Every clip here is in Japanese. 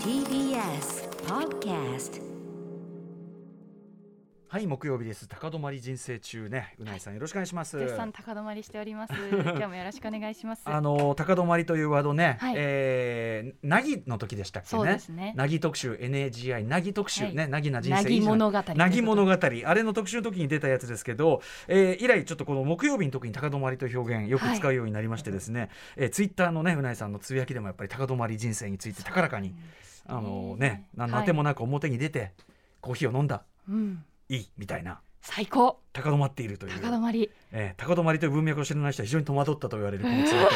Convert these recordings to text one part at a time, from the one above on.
TBS Podcast はい木曜日です。高止まり人生中ね。うないさんよろしくお願いします。絶賛高止まりしております。今日もよろしくお願いします。あの高止まりというワードね、はい。えー、なぎの時でしたっけね。そうですね。なぎ特集 NAGI なぎ特集はい。ねなぎな人生なぎ物語。なぎ物語。あれの特集の時に出たやつですけど、えー、以来ちょっとこの木曜日の時に高止まりという表現よく使うようになりましてですね、えー、ツイッターのねうないさんのつぶやきでもやっぱり高止まり人生について高らかにあのね何のあてもなく表に出て、コーヒーを飲んだ。うん、いいみたいな。最高。高止まっているという。高止まり、えー、高止まりという文脈を知らない人は非常に戸惑ったと言われるこのツイート、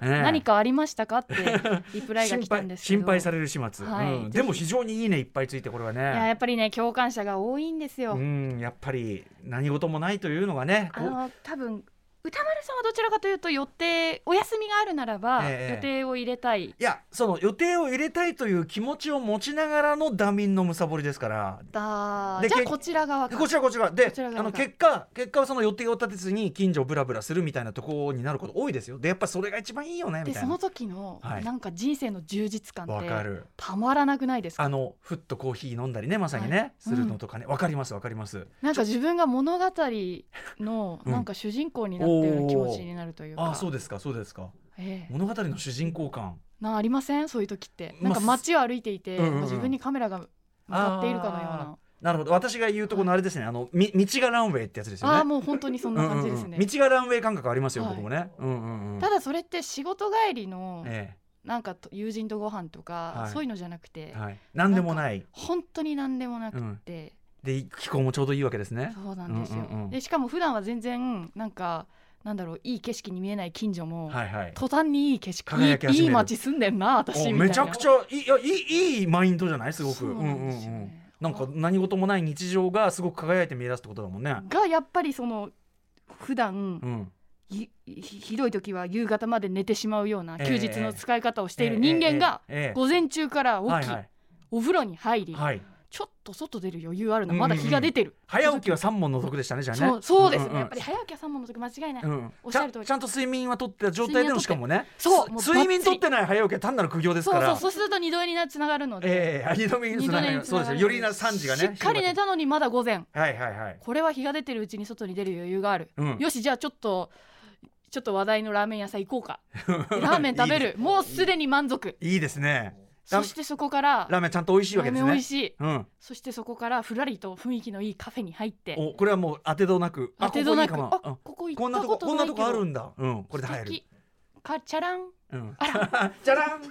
えー何かありましたか？って リプライが心来たん配です心配される始末、はい。うん、でも非常にいいねいっぱいついてこれはいやっぱりね共感者が多いんですよ、うんやっぱり何事もないというのがねあの多分歌丸さんはどちらかというと予定お休みがあるならば、ええ予定を入れたい。いやその予定を入れたいという気持ちを持ちながらのダミンのむさぼりですから。だじゃあこちら側か。こちらこちら。であの結果結果はその予定を立てずに近所をブラブラするみたいなところになること多いですよ。でやっぱそれが一番いいよねみたいな。でその時の、はい。なんか人生の充実感ってわかる。たまらなくないですか？あのふっとコーヒー飲んだりねまさにね、はい。するのとかね。わかりますわかります。なんか自分が物語のうん。なんか主人公になったような気持ちになるというか、ああそうですかそうですか。ええ。物語の主人公感。なありません？そういう時って。まあなんか街を歩いていて、うんうんうん。自分にカメラが向かっているかのような。なるほど。私が言うとこのあれですね、あのみ道がランウェイってやつですよね。ああもう本当にそんな感じですね、うんうんうん。道がランウェイ感覚ありますよ、はい。僕もね。うんうんうん。ただそれって仕事帰りのえなんかと友人とご飯とか、はい。そういうのじゃなくて、えはい。何でもない。本当に何でもなくって、で気候もちょうどいいわけですね。そうなんですよ、うんうんうん。でしかも普段は全然なんかなんだろういい景色に見えない近所も、はいはい。途端にいい景色輝き始める。いいいい街住んでんな私おみたいな。めちゃくちゃいいいやいいいいマインドじゃない？すごく。そうなんですよね。うんうんうん。なんか何事もない日常がすごく輝いて見え出すってことだもんね。がやっぱりその普段、うん。ひひひどい時は夕方まで寝てしまうようなええ休日の使い方をしている人間が午前中から起き、お風呂に入り、はいちょっと外出る余裕あるな。うんうん。うんまだ日が出てる、早起きは三問の得でしたねじゃあね。そうですね、んんん。やっぱり早起きは三問の時間違いない、うんおっしゃる通り。ちゃんちゃんと睡眠はとってた状態でのしかもね。そう睡眠とってない早起きは単なる苦行ですから。そうそうそうすると二度になつながるので、ええ二度目につながるそうですよ。よりな三時がね。しっかり寝たのにまだ午前。はいはいはい。これは日が出てるうちに外に出る余裕がある、うん。よしじゃあちょっとちょっと話題のラーメン屋さん行こうか。ラーメン食べる。もうすでに満足。いいですね。ラそしてそこからラーメンちゃんと美味しいわけですね。ラーメン美味しい。うん。そしてそこからふらりと雰囲気のいいカフェに入って。おこれはもう当てどなく。当てどなく。あなここ行こんなとったことこんないとこあるんんだ。うん。これで入る。かチャラン。うん。じゃらんじ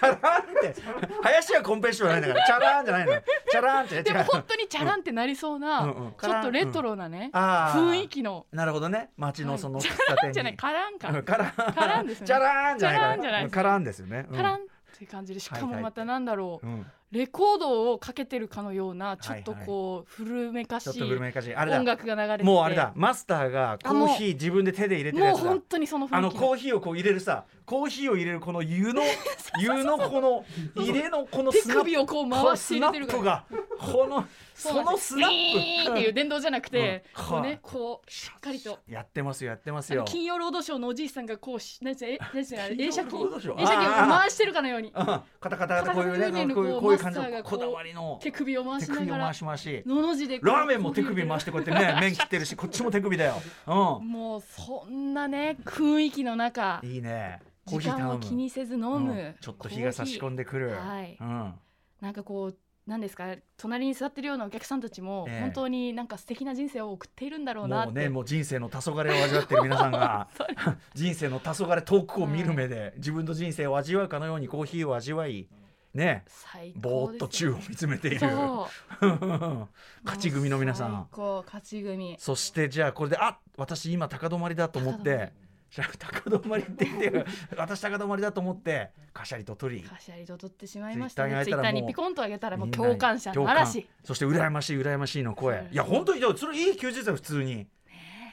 ゃらんって。林家コンペッションじゃないんだから。チャランじゃないのよ。チャランって。でも本当にチャランってなりそうな、ちょっとレトロなね、雰囲気の。なるほどね。街のそのはい喫茶店に。じゃない。カランか、うん。カラン。カランですね。チャランじゃないから。カランですよね。うん。カランって感じでしかもまたなんだろう、うん。レコードをかけてるかのようなちょっとこう古めかしい音楽が流れてて。もうあれだ。マスターがコーヒー自分で手で入れてるやつだ。もう本当にその雰囲気あのコーヒーをこう入れるさコーヒーを入れるこの湯の 湯のこの入れのこの手スナップ。首をこう回して入れてるがこのそのスナッウィーンっていう電動じゃなくて、うん。こうねこうしっかりと。プやってますよやってますよ。金曜ロードショーのおじいさんがこうし何ですかえ 何ですか金曜映写機？映写機回してるかのように。うん。カタカタカタこういうねこういうこう感じのこだわりの手首を回手しながらのの字でラーメンも手首回してこうやってね麺切ってるしこっちも手首だようもうそんなね雰囲気の中んいいね時間を気にせず飲む、うん。ちょっと日が差し込んでくる。はい。うん。なんかこうなんですか隣に座ってるようなお客さんたちもええ。本当になんか素敵な人生を送っているんだろうなもうねもう人生の黄昏を味わってる皆さんが。人生の黄昏遠くを見る目で自分の人生を味わうかのようにコーヒーを味わいね。最ぼーっと宙を見つめている。勝ち組の皆さ最ん高勝ち組。そしてじゃあこれであ私今高止まりだと思ってじゃあ高止まりって言って 私高止まりだと思ってカシャリと取りカシャリと取ってしまいましたね。ツイッター上げたらもうにピコンと上げたらもう共感者の嵐。そして羨ましい羨ましいの声。いや本当にそれいい休日だよ普通に。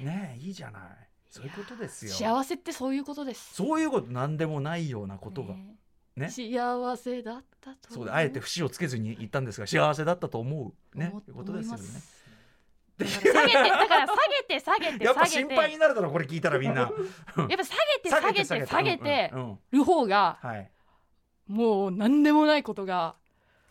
ねえ。いいじゃない。そういうことですよ。幸せってそういうことです。そういうこと何でもないようなことが、ねね。幸せだったとそうであえて節をつけずに言ったんですが幸せだったと思う。ね思ということですよね思いますだから下げて下げて下げてやっぱ心下げて。配になるだろこれ聞いたらみんな。やっぱ下げて下げて下げてうんうんうん。る方がはい。もう何でもないことが、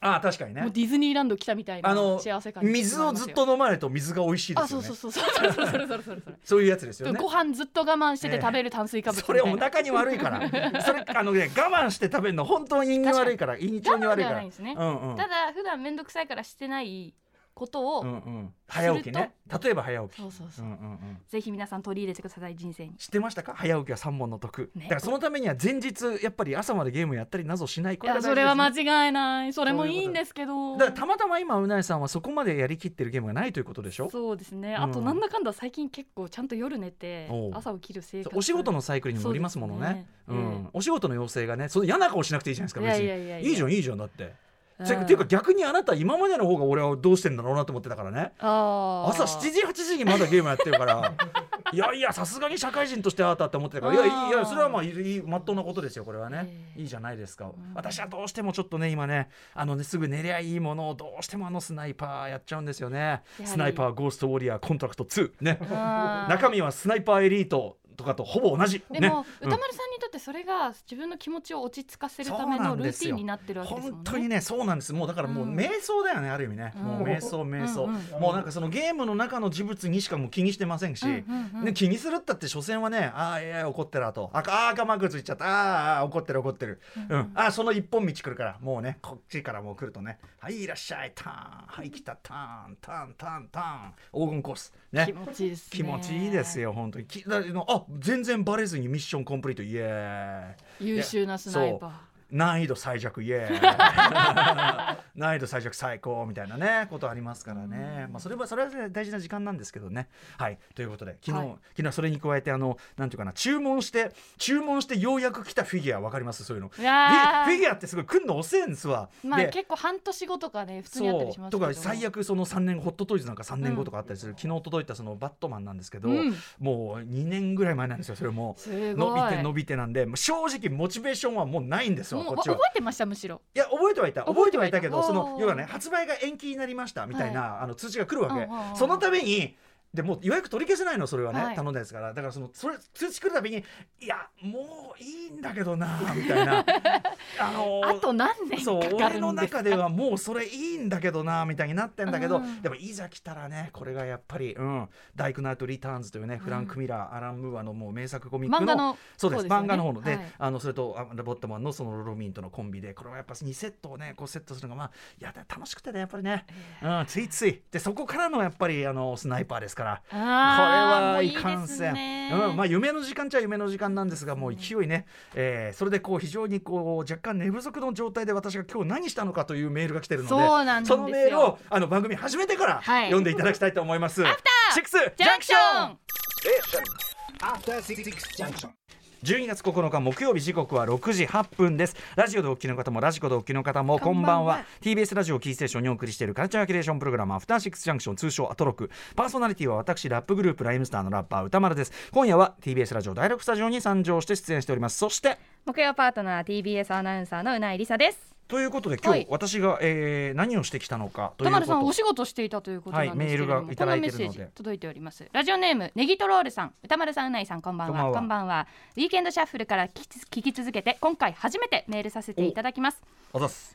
ああ確かにね。ディズニーランド来たみたいな幸せ感に水をずっと飲まれると水が美味しいであすよね。そうそうそうそうそれそれそれそういうやつですよねご飯ずっと我慢してて食べる炭水化物みたそいな、れお腹に悪いからそれあのね我慢して食べるの本当に胃に悪いから胃に腸に悪いからただ普段面倒くさいからしてないことを、うんうん。早起きね。例えば早起き。そうそうそう、うんうんうん。ぜひ皆さん取り入れてください。人生に知ってましたか？早起きは三本の得、ね。だからそのためには前日やっぱり朝までゲームやったりなどしない。こが大事いやそれは間違いない。それもいいんですけど。だからたまたま今うないさんはそこまでやりきってるゲームがないということでしょ？そうですね、うん。あとなんだかんだ最近結構ちゃんと夜寝て朝起きる生活。お仕事のサイクルにもよりますものね。ね。うん。えお仕事の要請がねその嫌な顔しなくていいじゃないですか別に。いやいじゃんいいじゃんだってっていうか逆にあなた今までの方が俺はどうしてんだろうなと思ってたからね。朝7時8時にまだゲームやってるから いやいやさすがに社会人としてあなたって思ってたから。いやいやそれはまあいいいまっとうなことですよこれはね、ええいいじゃないですか、ん私はどうしてもちょっとね今ねあのねすぐ寝りゃいいものをどうしてもあのスナイパーやっちゃうんですよねスナイパーゴーストウォリアーコントラクト2ね中身はスナイパーエリートとかとほぼ同じ。ねでも、うん。宇多丸さんにとってそれが自分の気持ちを落ち着かせるためのルーティンになってるわけですもんね。本当にねそうなんです。もうだからもううん。瞑想だよね、ある意味ね、うん。もう瞑想瞑想、もうなんかそのゲームの中の事物にしかもう気にしてませんし、ね、気にするったって所詮はねああ AI 怒ってるあと。ああ赤マークついちゃった。あーあー怒ってる怒ってる、うんあーその一本道来るから。もうねこっちからもう来るとね。はいいらっしゃい。ターン。はい来た。ターン。ターンターンターン。黄金コース。ね。気持ちいいですね。気持ちいいです。よ本当に。きだあ全然バレずにミッションコンプリートイエーイ優秀なスナイパー。難易度最弱イエーイ。難易度最弱最高みたいなねことありますからね、まあ、それはそれは大事な時間なんですけどね。はい。ということで昨日、はい。昨日それに加えてあのなんていうかな注文して注文してようやく来たフィギュアわかります？そういうの。いフィギュアってすごい来んの遅いんですわ、まあで結構半年後とかね普通にあったりしますけど。とか最悪その3年ホットトイズなんか3年後とかあったりする、昨日届いたそのバットマンなんですけど、うん。もう2年ぐらい前なんですよそれも。伸びて伸びてなんで正直モチベーションはもうないんですよもうこっちは。覚えてましたむしろ。いや覚えてはいた。覚えてはいいたたけどその要はね発売が延期になりましたみたいな、あの通知が来るわけ、そのためにでもう予約取り消せないのそれはね、はい。頼んだやつから。だからそのそれ通知来るたびにいやもういいんだけどなみたいな。あのーあと何年そう俺の。中ではもうそれいいんだけどなみたいになってんだけど、うん。でもいざ来たらねこれがやっぱり、うん「ダイクナイト・リターンズ」というね、フランク・ミラーアラン・ムーアのもう名作コミックの漫画のそうですね漫画の方ので、はい。あのそれとあボットマンのそのロロミンとのコンビでこれはやっぱ2セットをねこうセットするのがまあいや楽しくてねやっぱりね、うん、ついつい。でそこからのやっぱりあのスナイパーですから。これはいかんせん。ねうん、まあ夢の時間っちゃ夢の時間なんですがもう勢いね、えーそれでこう非常にこう若干寝不足の状態で私が今日何したのかというメールが来てるのでそうなんですよ。そのメールをあの番組始めてからはい。読んでいただきたいと思います。シックスジャンクション。After Six Junction. 12月9日木曜日時刻は6時8分です。ラジオでお聞きの方もラジコでお聞きの方もこんばんは。TBS ラジオキーステーションにお送りしているカルチャーキュレーションプログラムアフターシックスジャンクション通称アトロクパーソナリティは私ラップグループライムスターのラッパー宇多丸です。今夜は TBS ラジオ第6スタジオに参上して出演しております。そして木曜パートナー TBS アナウンサーの宇内梨沙です。ということで今日、はい。私が、えー何をしてきたのかということ。宇多丸さんお仕事していたということなんですけれども、はいメールがいただいてるので。こんなメッセージ届いております。ラジオネームネギトロールさん。宇多丸さん宇内さんこんばんは。こんばんは。ウィーケンドシャッフルから聞きつ聞き続けて今回初めてメールさせていただきます。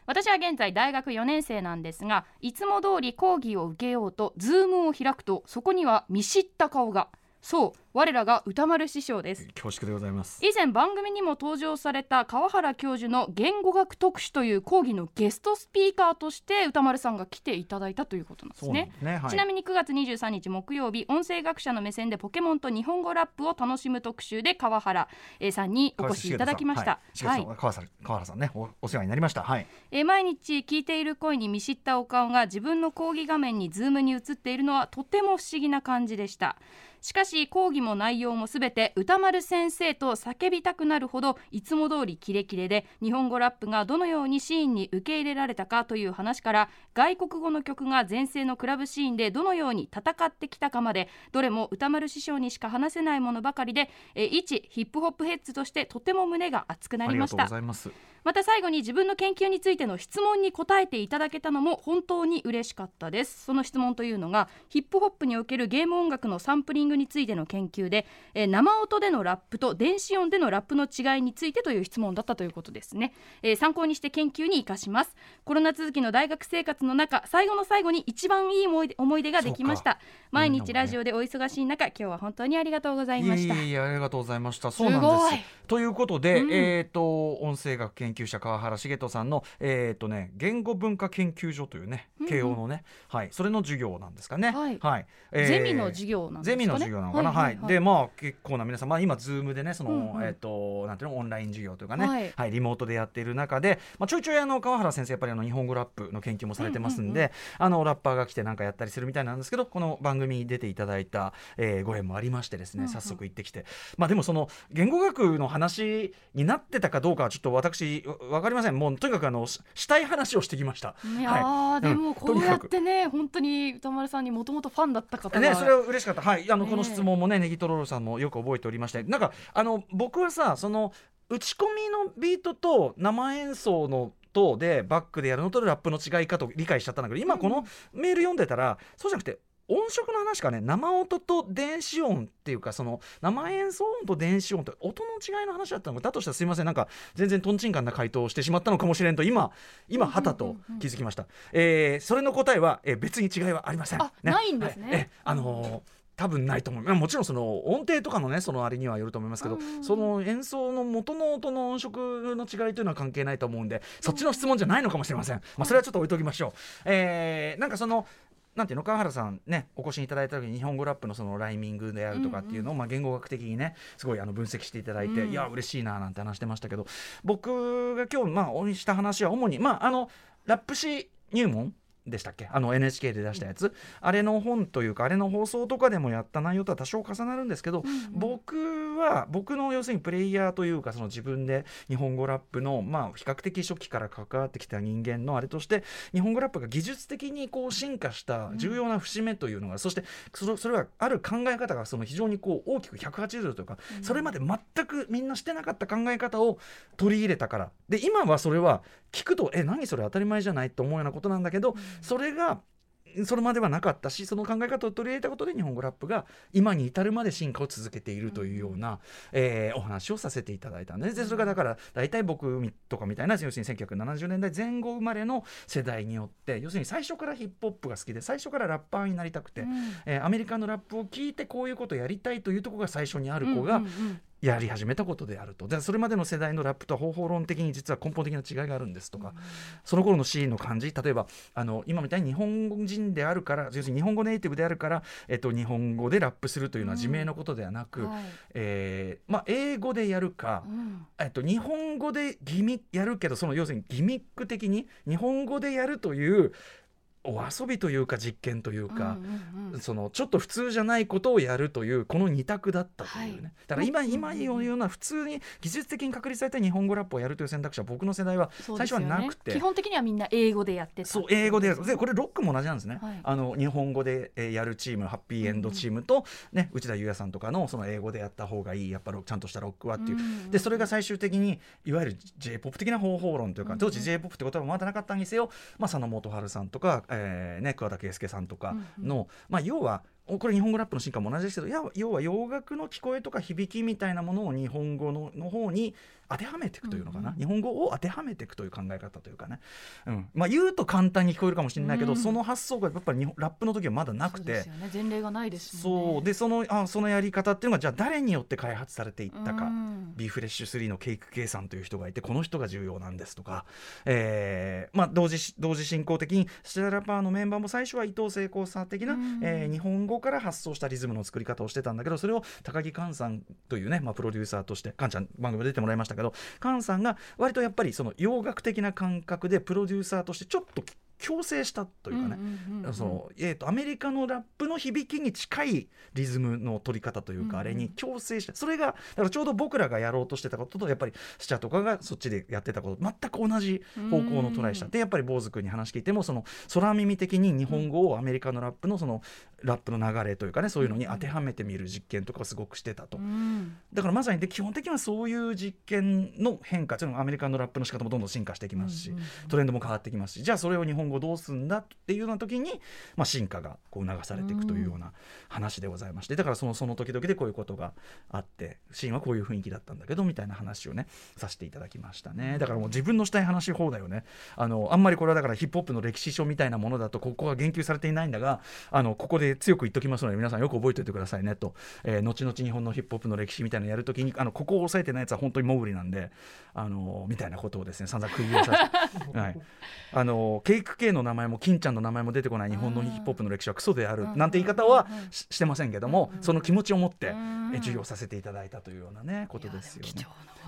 私は現在大学4年生なんですがいつも通り講義を受けようとズームを開くとそこには見知った顔がそう我らが歌丸師匠です。恐縮でございます。以前番組にも登場された川原教授の言語学特集という講義のゲストスピーカーとして歌丸さんが来ていただいたということなんですね。ねはい。ちなみに9月23日木曜日音声学者の目線でポケモンと日本語ラップを楽しむ特集で川原えーさんにお越しいただきました。はい、はい、川原さんねおお世話になりました。はい。えー毎日聞いている声に見知ったお顔が自分の講義画面にズームに映っているのはとても不思議な感じでしたしかし講義も内容もすべて歌丸先生と叫びたくなるほどいつも通りキレキレで日本語ラップがどのようにシーンに受け入れられたかという話から外国語の曲が前世のクラブシーンでどのように戦ってきたかまでどれも歌丸師匠にしか話せないものばかりで、えー一ヒップホップヘッズとしてとても胸が熱くなありました。また最後に自分の研究についての質問に答えていただけたのも本当に嬉しかったです。その質問というのがヒップホップにおけるゲーム音楽のサンプリンググについての研究で、えー生音でのラップと電子音でのラップの違いについてという質問だったということですね、えー参考にして研究に生かします。コロナ続きの大学生活の中最後の最後に一番いい思い出思い出ができました。毎日ラジオでお忙しい中今日は本当にありがとうございいました。えいえいえありがとうございました。そうなんです。すごい。ということで、うん。えっ、と音声学研究者川原茂人さんのえっ、とね言語文化研究所というねうんうん。慶応のね、はいそれの授業なんですかね。はい。えーゼミの授業なんですかね。ゼミの授業なのかな？はいはいでまあ結構な皆さんまあ今ズームでねその、うんうん。えっ、となんていうの？オンライン授業というかね、ははいい、リモートでやっている中で、まあちょいちょいあの川原先生やっぱりあの日本語ラップの研究もされてますんで、うんうんあのラッパーが来てなんかやったりするみたいなんですけどこの番組に出ていただいた、えーご縁もありましてですね、うんうん。早速行ってきて。まあでもその言語学の話になってたかどうかはちょっと私わわかりません。もうとにかくあのししたい話をしてきました。いやはい。ーでもうんこうやってね、本当に歌丸さんにもともとファンだった方が、ね、それは嬉しかった。はい、あの、この質問もね、ネギトロロさんもよく覚えておりまして、なんか、あの、僕はさ、その。打ち込みのビートと生演奏の。とでバックでやるのとラップの違いかと理解しちゃったんだけど今このメール読んでたら、そうじゃなくて音色の話かね生音と電子音っていうかその生演奏音と電子音って音の違いの話だったのか。だとしたらすいませんなんか全然とんちんかんな回答をしてしまったのかもしれんと今今はたと気づきました、えーそれの答えは、えー別に違いはありません。あないんですね。はい。えあのー多分ないと思う。まあもちろんその音程とかのねそのあれにはよると思いますけど、うん。その演奏の元の音の音色の違いというのは関係ないと思うんでそっちの質問じゃないのかもしれません、まあ、それはちょっと置いときましょう、えーなんかそのなんていうの川原さんねお越しいただいた時に日本語ラップのそのライミングであるとかっていうのを、まあ、言語学的にねすごいあの分析していただいて、うん。いや嬉しいななんて話してましたけど僕が今日まあおにした話は主にまああのラップ詩入門でしたっけ？あの NHK で出したやつ、あれの本というかあれの放送とかでもやった内容とは多少重なるんですけど、僕は僕の要するにプレイヤーというかその自分で日本語ラップのまあ比較的初期から関わってきた人間のあれとして日本語ラップが技術的にこう進化した重要な節目というのが、そしてそれそれはある考え方がその非常にこう大きく180度というか、それまで全くみんなしてなかった考え方を取り入れたから。で今はそれは聞くとえ何それ当たり前じゃないと思うようなことなんだけど、それがそれまではなかったしその考え方を取り入れたことで日本語ラップが今に至るまで進化を続けているというような、えーお話をさせていただいたんです。でそれがだから大体僕とかみたいな要するに1970年代前後生まれの世代によって要するに最初からヒップホップが好きで最初からラッパーになりたくて、うん。えーアメリカのラップを聞いてこういうことをやりたいというところが最初にある子が、うんうんうんやり始めたことであると。でそれまでの世代のラップとは方法論的に実は根本的な違いがあるんですとか、その頃のシーンの感じ。例えばあの今みたいに日本人であるから要するに日本語ネイティブであるから、えっと、日本語でラップするというのは自明のことではなく、はい。えーまあ、英語でやるか、うん。えっと、日本語でギミやるけどその要するにギミック的に日本語でやるというお遊びというか実験というか。うんうんうん。そのちょっと普通じゃないことをやるというこの二択だったというね、はい。だから今うん今言うような普通に技術的に確立された日本語ラップをやるという選択肢は僕の世代は最初はなくて。基本的にはみんな英語でやってた。そう英語でやるでこれロックも同じなんですね、はい。あの日本語でえーやるチームハッピーエンドチームと、ね、内田裕也さんとかのその英語でやった方がいいやっぱロちゃんとしたロックはっていう、うんでそれが最終的にいわゆる j p o p 的な方法論というか、うん当時 j p o p ってことはまだなかったにせよ、まあ、佐野元春さんとか、えーね、桑田佳祐さんとかの、まあ、要はおこれ日本語ラップの進化も同じですけど要は洋楽の聞こえとか響きみたいなものを日本語のの方に当てはめていくというのかな、うんうん。日本語を当てはめていくという考え方というかね、うん。まあ、言うと簡単に聞こえるかもしれないけど、うんその発想がやっぱり日本ラップの時はまだなくて。ね。前例がないですそう。でそのあそのやり方っていうのがじゃあ誰によって開発されていったか、うん。ビーフレッシュ3のケイク計算という人がいてこの人が重要なんですとか、えーまあ、同時し同時進行的にスチャラパーのメンバーも最初は伊藤聖子さん的な、うん。えー日本語から発想したリズムの作り方をしてたんだけどそれを高木寛さんというね、まあ、プロデューサーとして寛ちゃん番組出てもらいましたけど菅さんが割とやっぱりその洋楽的な感覚でプロデューサーとしてちょっと強制したというかね、アメリカのラップの響きに近いリズムの取り方というか、あれに強制したそれがだからちょうど僕らがやろうとしてたこととやっぱりスチャとかがそっちでやってたこと全く同じ方向のトライした。うん。でやっぱり坊主君に話聞いてもその空耳的に日本語をアメリカのラップのそのラップの流れというかねそういうのに当てはめてみる実験とかをすごくしてたと。うん。だからまさにで基本的にはそういう実験の変化というのがアメリカのラップの仕方もどんどん進化していきますし、トレンドも変わってきますしじゃあそれを日本語後どうすんだっていうような時に、まあ、進化がこう促されていくというような話でございましてだからそのその時々でこういうことがあってシーンはこういう雰囲気だったんだけどみたいな話をねさせていただきましたね。だからもう自分のしたい話放題よねあのあんまりこれはだからヒップホップの歴史書みたいなものだとここは言及されていないんだがあのここで強く言っときますので皆さんよく覚えておいてくださいねと、えー後々日本のヒップホップの歴史みたいなのやるときにあのここを押さえてないやつは本当にモグリなんであのみたいなことをですね散々釘を刺して、はい、あのケイク系の名前も金ちゃんの名前も出てこない日本のヒップホップの歴史はクソであるなんて言い方はししてませんけどもその気持ちを持ってえ授業させていただいたというようなねことですよね。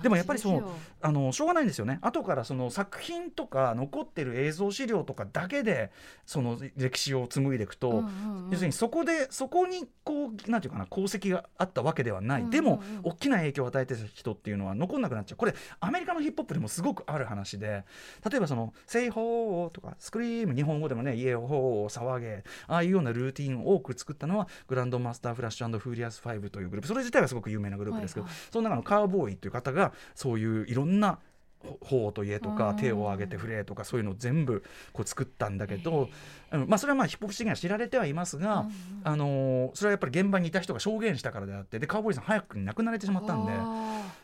でもやっぱりそうあのしょうがないんですよね。後からその作品とか残ってる映像資料とかだけでその歴史を紡いでいくと、要するにそこでそこにこうなんていうかな功績があったわけではない、でも大きな影響を与えてた人っていうのは残んなくなっちゃう。これアメリカのヒップホップでもすごくある話で例えばその「セイホー」とか「スクリーム」日本語でもね「イエホー」「騒げ」ああいうようなルーティンを多く作ったのはグランドマスター・フラッシュフーリアス5というグループ。それ自体はすごく有名なグループですけど、はいその中のカーボーイという方がそういういろんな頬と家とかうん。手を挙げて振れとかそういうのを全部こう作ったんだけど、うん。まあ、それはまあヒップホップ史には知られてはいますが、あのーそれはやっぱり現場にいた人が証言したからであってでカウボーイさん早くに亡くなれてしまったんで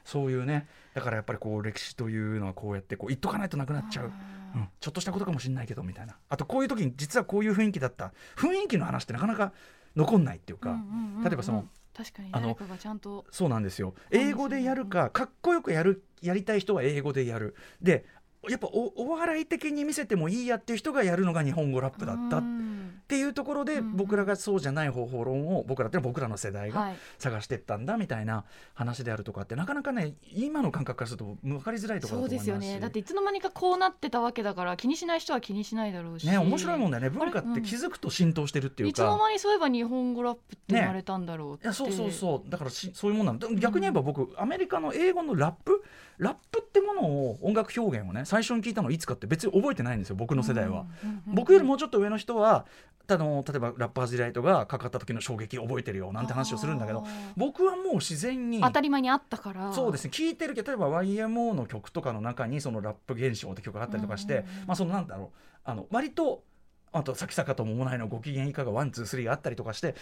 そういうねだからやっぱりこう歴史というのはこうやってこう言っとかないとなくなっちゃう。うん、ちょっとしたことかもしれないけどみたいな。あとこういう時に実はこういう雰囲気だった。雰囲気の話ってなかなか残んないっていうか、例えばその確かにあの誰かがちゃんと。そうなんですよ。英語でやるかかっこよくやるやりたい人は英語でやる。でやっぱおお笑い的に見せてもいいやっていう人がやるのが日本語ラップだったっうんていうところでうん。僕らがそうじゃない方法論を僕らってのは僕らの世代がはい。探してったんだみたいな話であるとかってなかなかね今の感覚からすると分かりづらいところそうでだと思いますし。すよね。だっていつの間にかこうなってたわけだから気にしない人は気にしないだろうし。ね面白いもんだよね。文化って気づくと浸透してるっていうか。いつの間にそういえば日本語ラップって生まれたんだろうって、いやそうそうそう。だからしそういうもんなんだ。逆に言えば僕、アメリカの英語のラップ？ラップってものを音楽表現をね最初に聞いたのいつかって別に覚えてないんですよ僕の世代は、僕よりもうちょっと上の人はあの例えばラッパーズ・ディライトがかかった時の衝撃覚えてるよなんて話をするんだけど僕はもう自然に当たり前にあったから。そうですね聞いてるけど例えば YMO の曲とかの中にそのラップ現象って曲があったりとかして、まあそのなんだろうあの割とあと「咲坂と桃内のご機嫌いかがワンツースリーがあったりとかして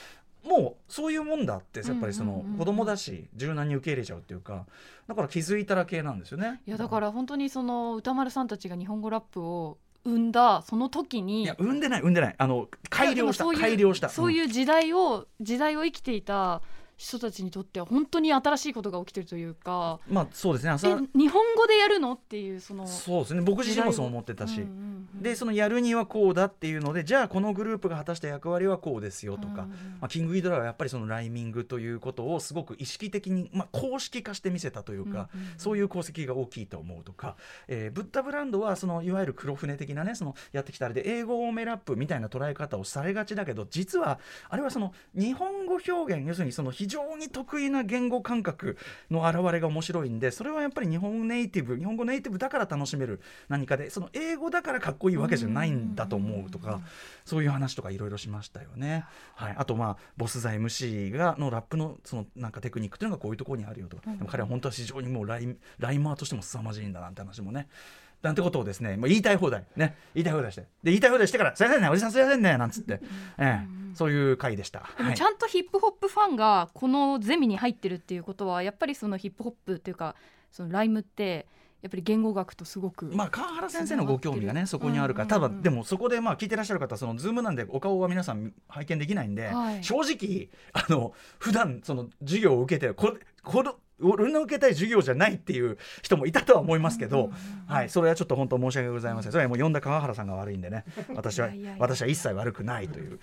もうそういうもんだってやっぱりその子供だし柔軟に受け入れちゃうっていうかだから気づいたら系なんですよね。いやだから本当にその宇多丸さんたちが日本語ラップを生んだその時にいや生んでない生んでない。あの改良した改良した。そういう時代を、時代を生きていた人たちにとっては本当に新しいことが起きてるというか。うんまあそうですね。日本語でやるの？っていうそのそうですね。僕自身もそう思ってたし、うんうんうんでそのやるにはこうだっていうのでじゃあこのグループが果たした役割はこうですよとか、うんうんまあ、キングギドラはやっぱりそのライミングということをすごく意識的に、まあ、公式化して見せたというか、うんうんうん。そういう功績が大きいと思うとか、えーブッダブランドはそのいわゆる黒船的なねそのやってきたあれで英語多めラップみたいな捉え方をされがちだけど実はあれはその日本語表現要するにその非常に得意な言語感覚の表れが面白いんでそれはやっぱり日本ネイティブ日本語ネイティブだから楽しめる何かでその英語だからかっこいいわけじゃないんだと思うとかそういう話とかいろいろしましたよね。はい、あとまあボスザ MC がのラップのそのなんかテクニックというのがこういうところにあるよとか、でも彼は本当は非常にもうラインライマーとしても凄まじいんだなんて話もね。なんてことをですね、まあ、言いたい放題ね言いたい放題して。で言いたい放題してから「すいませんねおじさんすいませんね」なんつって、ええ、そういう回でした。はい。でもちゃんとヒップホップファンがこのゼミに入ってるっていうことはやっぱりそのヒップホップっていうかそのライムってやっぱり言語学とすごく、まあ、川原先生のご興味がねそこにあるから、ただでもそこでまあ聞いてらっしゃる方そのズームなんでお顔は皆さん拝見できないんで、はい。正直あの普段その授業を受けてこれこの俺の受けたい授業じゃないっていう人もいたとは思いますけど、はい、それはちょっと本当申し訳ございません。それはもう呼んだ川原さんが悪いんでね。私は私は一切悪くないという。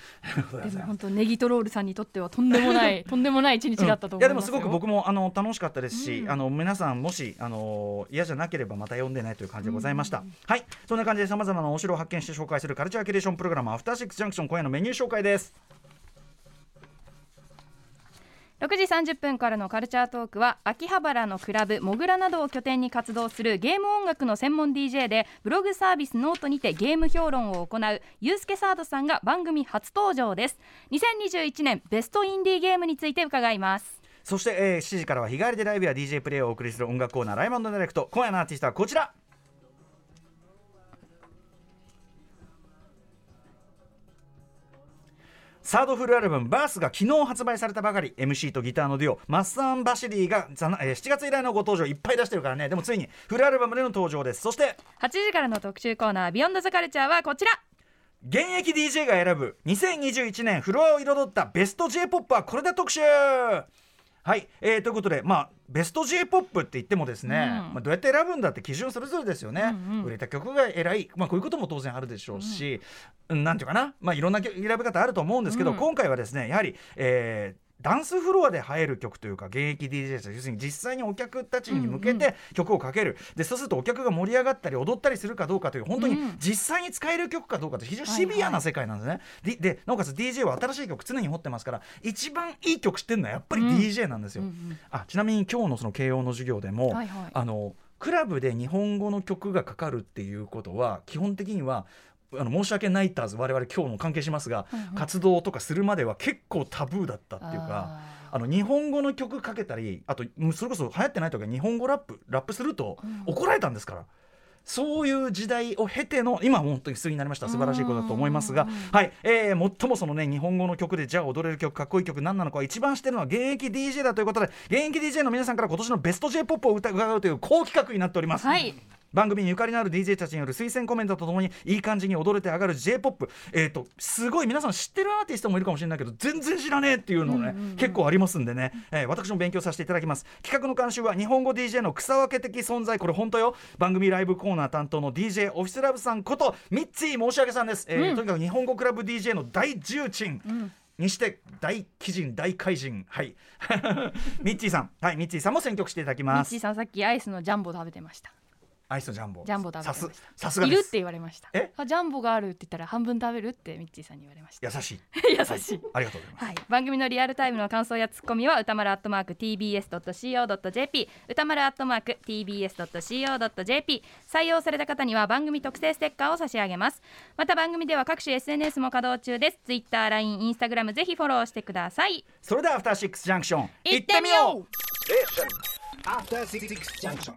でも本当ネギトロールさんにとってはとんでもない とんでもない一日だったと思いますよ、いやでもすごく僕もあの楽しかったですし、うん。あの皆さんもしあの嫌じゃなければまた読んでないという感じでございました、はい。そんな感じでさまざまなお城を発見して紹介するカルチャーキュレーションプログラムアフターシックスジャンクション今夜のメニュー紹介です6時30分からのカルチャートークは秋葉原のクラブモグラなどを拠点に活動するゲーム音楽の専門 DJ でブログサービスノートにてゲーム評論を行うユースケサードさんが番組初登場です。2021年ベストインディーゲームについて伺います。そして、えー7時からは日帰りでライブや DJ プレイをお送りする音楽コーナーライブディレクト。今夜のアーティストはこちら。サードフルアルバム「バースが昨日発売されたばかり MC とギターのデュオマッサン・バシリーがえー7月以来のご登場いっぱい出してるからね。でもついにフルアルバムでの登場です。そして8時からの特集コーナービヨンドザカルチャーはこちら。現役 DJ が選ぶ2021年フロアを彩ったベスト j p o p はこれだ特集はい、えー、ということでまあベスト j p o p って言ってもですね、うん。まあ、どうやって選ぶんだって基準それぞれですよね、うんうん。売れた曲が偉い、まあ、こういうことも当然あるでしょうし、うん、なんていうかな、まあ、いろんな選び方あると思うんですけど、うん。今回はですねやはり、えーダンスフロアで映える曲というか現役 DJ です要するに実際にお客たちに向けて曲をかける、でそうするとお客が盛り上がったり踊ったりするかどうかという本当にうん実際に使える曲かどうかって非常にシビアな世界なんですね。ででなおかつ DJ は新しい曲常に持ってますから一番いい曲知ってるのはやっぱり DJ なんですよ。うんうん。あちなみに今日のその慶応の授業でも、はいはい。あのクラブで日本語の曲がかかるっていうことは基本的にはあの申し訳ないターズ我々今日も関係しますが、活動とかするまでは結構タブーだったっていうか。あの日本語の曲かけたりあとうんそれこそ流行ってない時は日本語ラップラップすると怒られたんですから。そういう時代を経ての今は本当に普通になりました素晴らしいことだと思いますが、はいえー最もそのね日本語の曲でじゃあ踊れる曲かっこいい曲何なのか一番してるのは現役 DJ だということで現役 DJ の皆さんから今年のベスト j p o p を歌伺うという好企画になっております。はい番組にゆかりのある DJ たちによる推薦コメントとともにいい感じに踊れて上がる j p o p えー、とすごい皆さん知ってるアーティストもいるかもしれないけど全然知らねえっていうのね、結構ありますんでね、えー私も勉強させていただきます。企画の監修は日本語 DJ の草分け的存在。これ本当よ。番組ライブコーナー担当の DJ オフィスラブさんことミッツィ申し訳さんです、えーとにかく日本語クラブ DJ の大重鎮、にして大鬼人大怪人。はい。ミッチーさん。はいミッチーさんも選曲していただきミッますチーさんさっきアイスのジャンボ食べてましたアイスのジャンボ。ジャンボ食べてさすました。さすがです。いるって言われました。え？あジャンボがあるって言ったら半分食べるってミッチーさんに言われました優しい。優しい。ありがとうございます。はい、番組のリアルタイムの感想やツッコミは歌丸アットマーク tbs.co.jp 歌丸アットマーク tbs.co.jp 採用された方には番組特製ステッカーを差し上げます。また番組では各種 SNS も稼働中です。Twitter、LINE、Instagram ぜひフォローしてください。それではアフターシックスジャンクション行ってみよう。After Six Junction.